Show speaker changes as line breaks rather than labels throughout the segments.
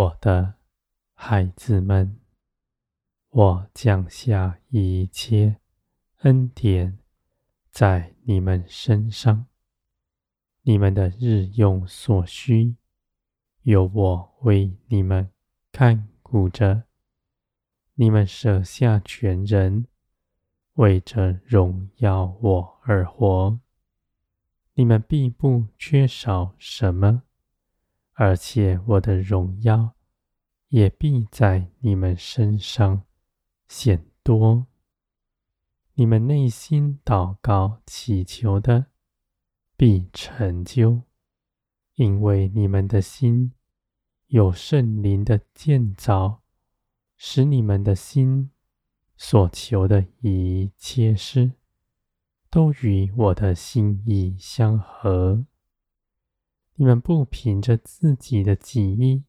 我的孩子们，我降下一切恩典在你们身上，你们的日用所需，由我为你们看顾着。你们舍下全人，为着荣耀我而活，你们必不缺少什么。而且我的荣耀也必在你们身上显多。你们内心祷告祈求的，必成就，因为你们的心有圣灵的建造，使你们的心所求的一切事，都与我的心意相合。你们不凭着自己的记忆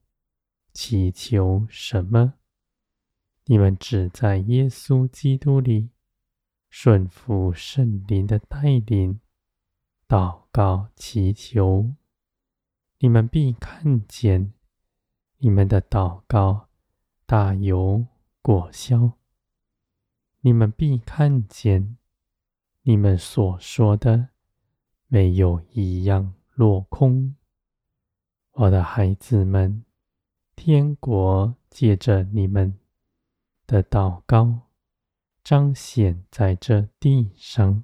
祈求什么，你们只在耶稣基督里顺服圣灵的带领，祷告祈求，你们必看见你们的祷告大有果效。你们必看见你们所说的没有一样落空。我的孩子们，天国借着你们的祷告彰显在这地上。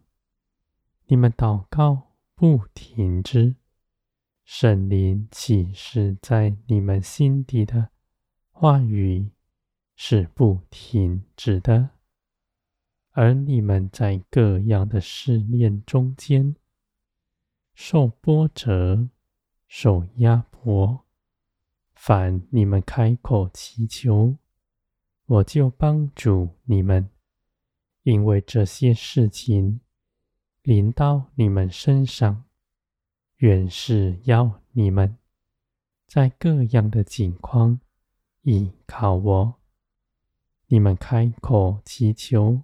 你们祷告不停止，圣灵启示在你们心底的话语是不停止的。而你们在各样的试炼中间受波折。受压迫，凡你们开口祈求，我就帮助你们，因为这些事情临到你们身上，原是要你们在各样的境况倚靠我。你们开口祈求，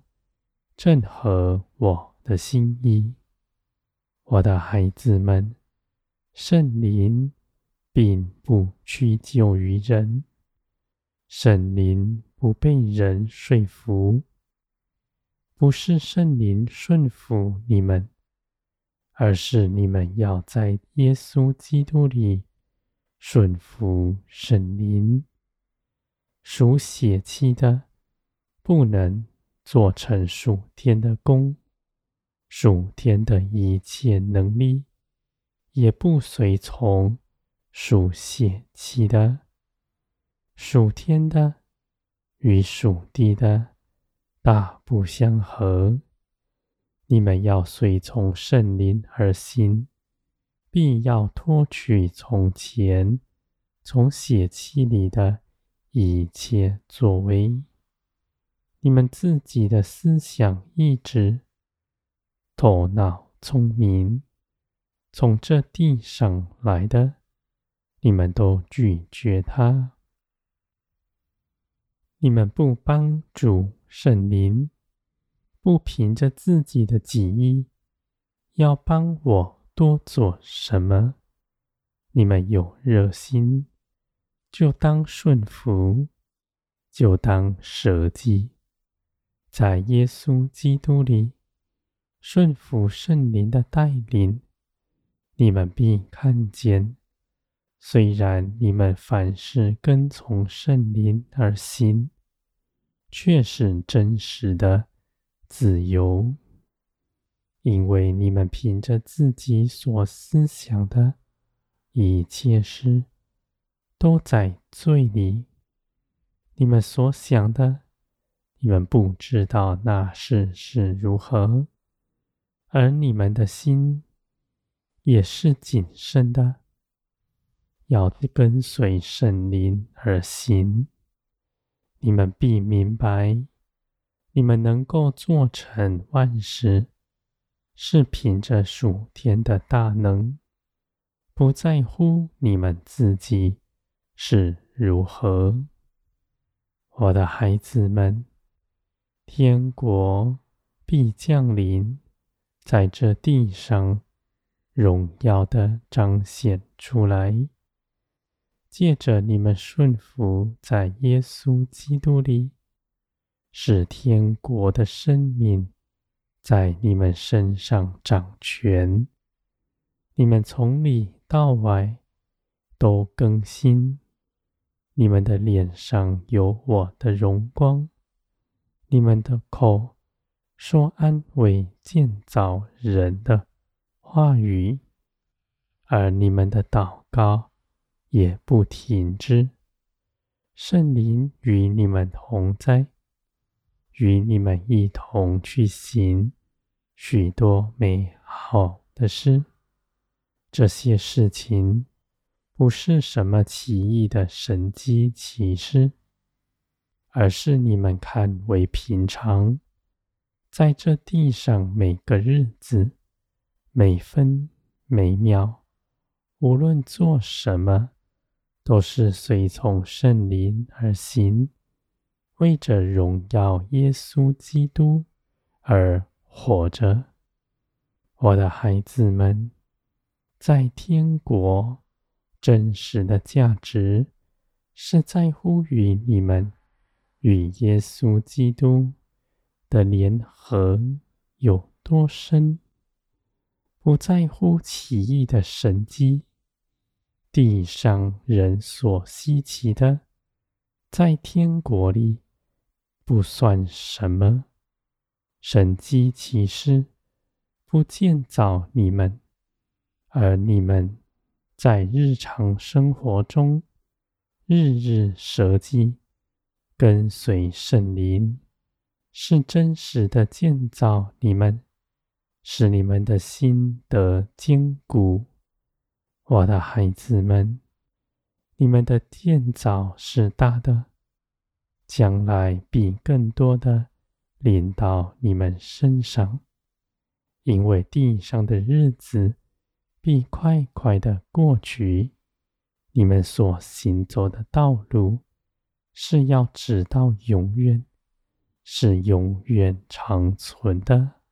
正合我的心意，我的孩子们。圣灵并不屈就于人，圣灵不被人说服，不是圣灵顺服你们，而是你们要在耶稣基督里顺服圣灵。属血气的不能做成属天的工，属天的一切能力。也不随从属血气的，属天的与属地的大不相合。你们要随从圣灵而行，必要脱去从前从血气里的一切作为。你们自己的思想意志、头脑聪明。从这地上来的，你们都拒绝他。你们不帮助圣灵，不凭着自己的己意，要帮我多做什么？你们有热心，就当顺服，就当舍己，在耶稣基督里顺服圣灵的带领。你们必看见，虽然你们凡事跟从圣灵而行，却是真实的自由，因为你们凭着自己所思想的一切事，都在罪里。你们所想的，你们不知道那事是如何，而你们的心。也是谨慎的，要跟随圣灵而行。你们必明白，你们能够做成万事，是凭着属天的大能，不在乎你们自己是如何。我的孩子们，天国必降临在这地上。荣耀的彰显出来，借着你们顺服在耶稣基督里，使天国的生命在你们身上掌权。你们从里到外都更新，你们的脸上有我的荣光，你们的口说安慰建造人的话语，而你们的祷告也不停止。圣灵与你们同在，与你们一同去行许多美好的事。这些事情不是什么奇异的神迹奇事，而是你们看为平常，在这地上每个日子、每分每秒，无论做什么，都是随从圣灵而行，为着荣耀耶稣基督而活着。我的孩子们。在天国，真实的价值是在乎于你们与耶稣基督的联合有多深，不在乎奇异的神迹。地上人所稀奇的，在天国里不算什么。神迹奇事不建造你们。而你们在日常生活中，日日舍己，跟随圣灵，是真实的建造你们，使你们的心得坚固。我的孩子们，你们的建造是大的，将来必更多的临到你们身上，因为地上的日子。必快快的过去，你们所行走的道路是要直到永远，是永远长存的。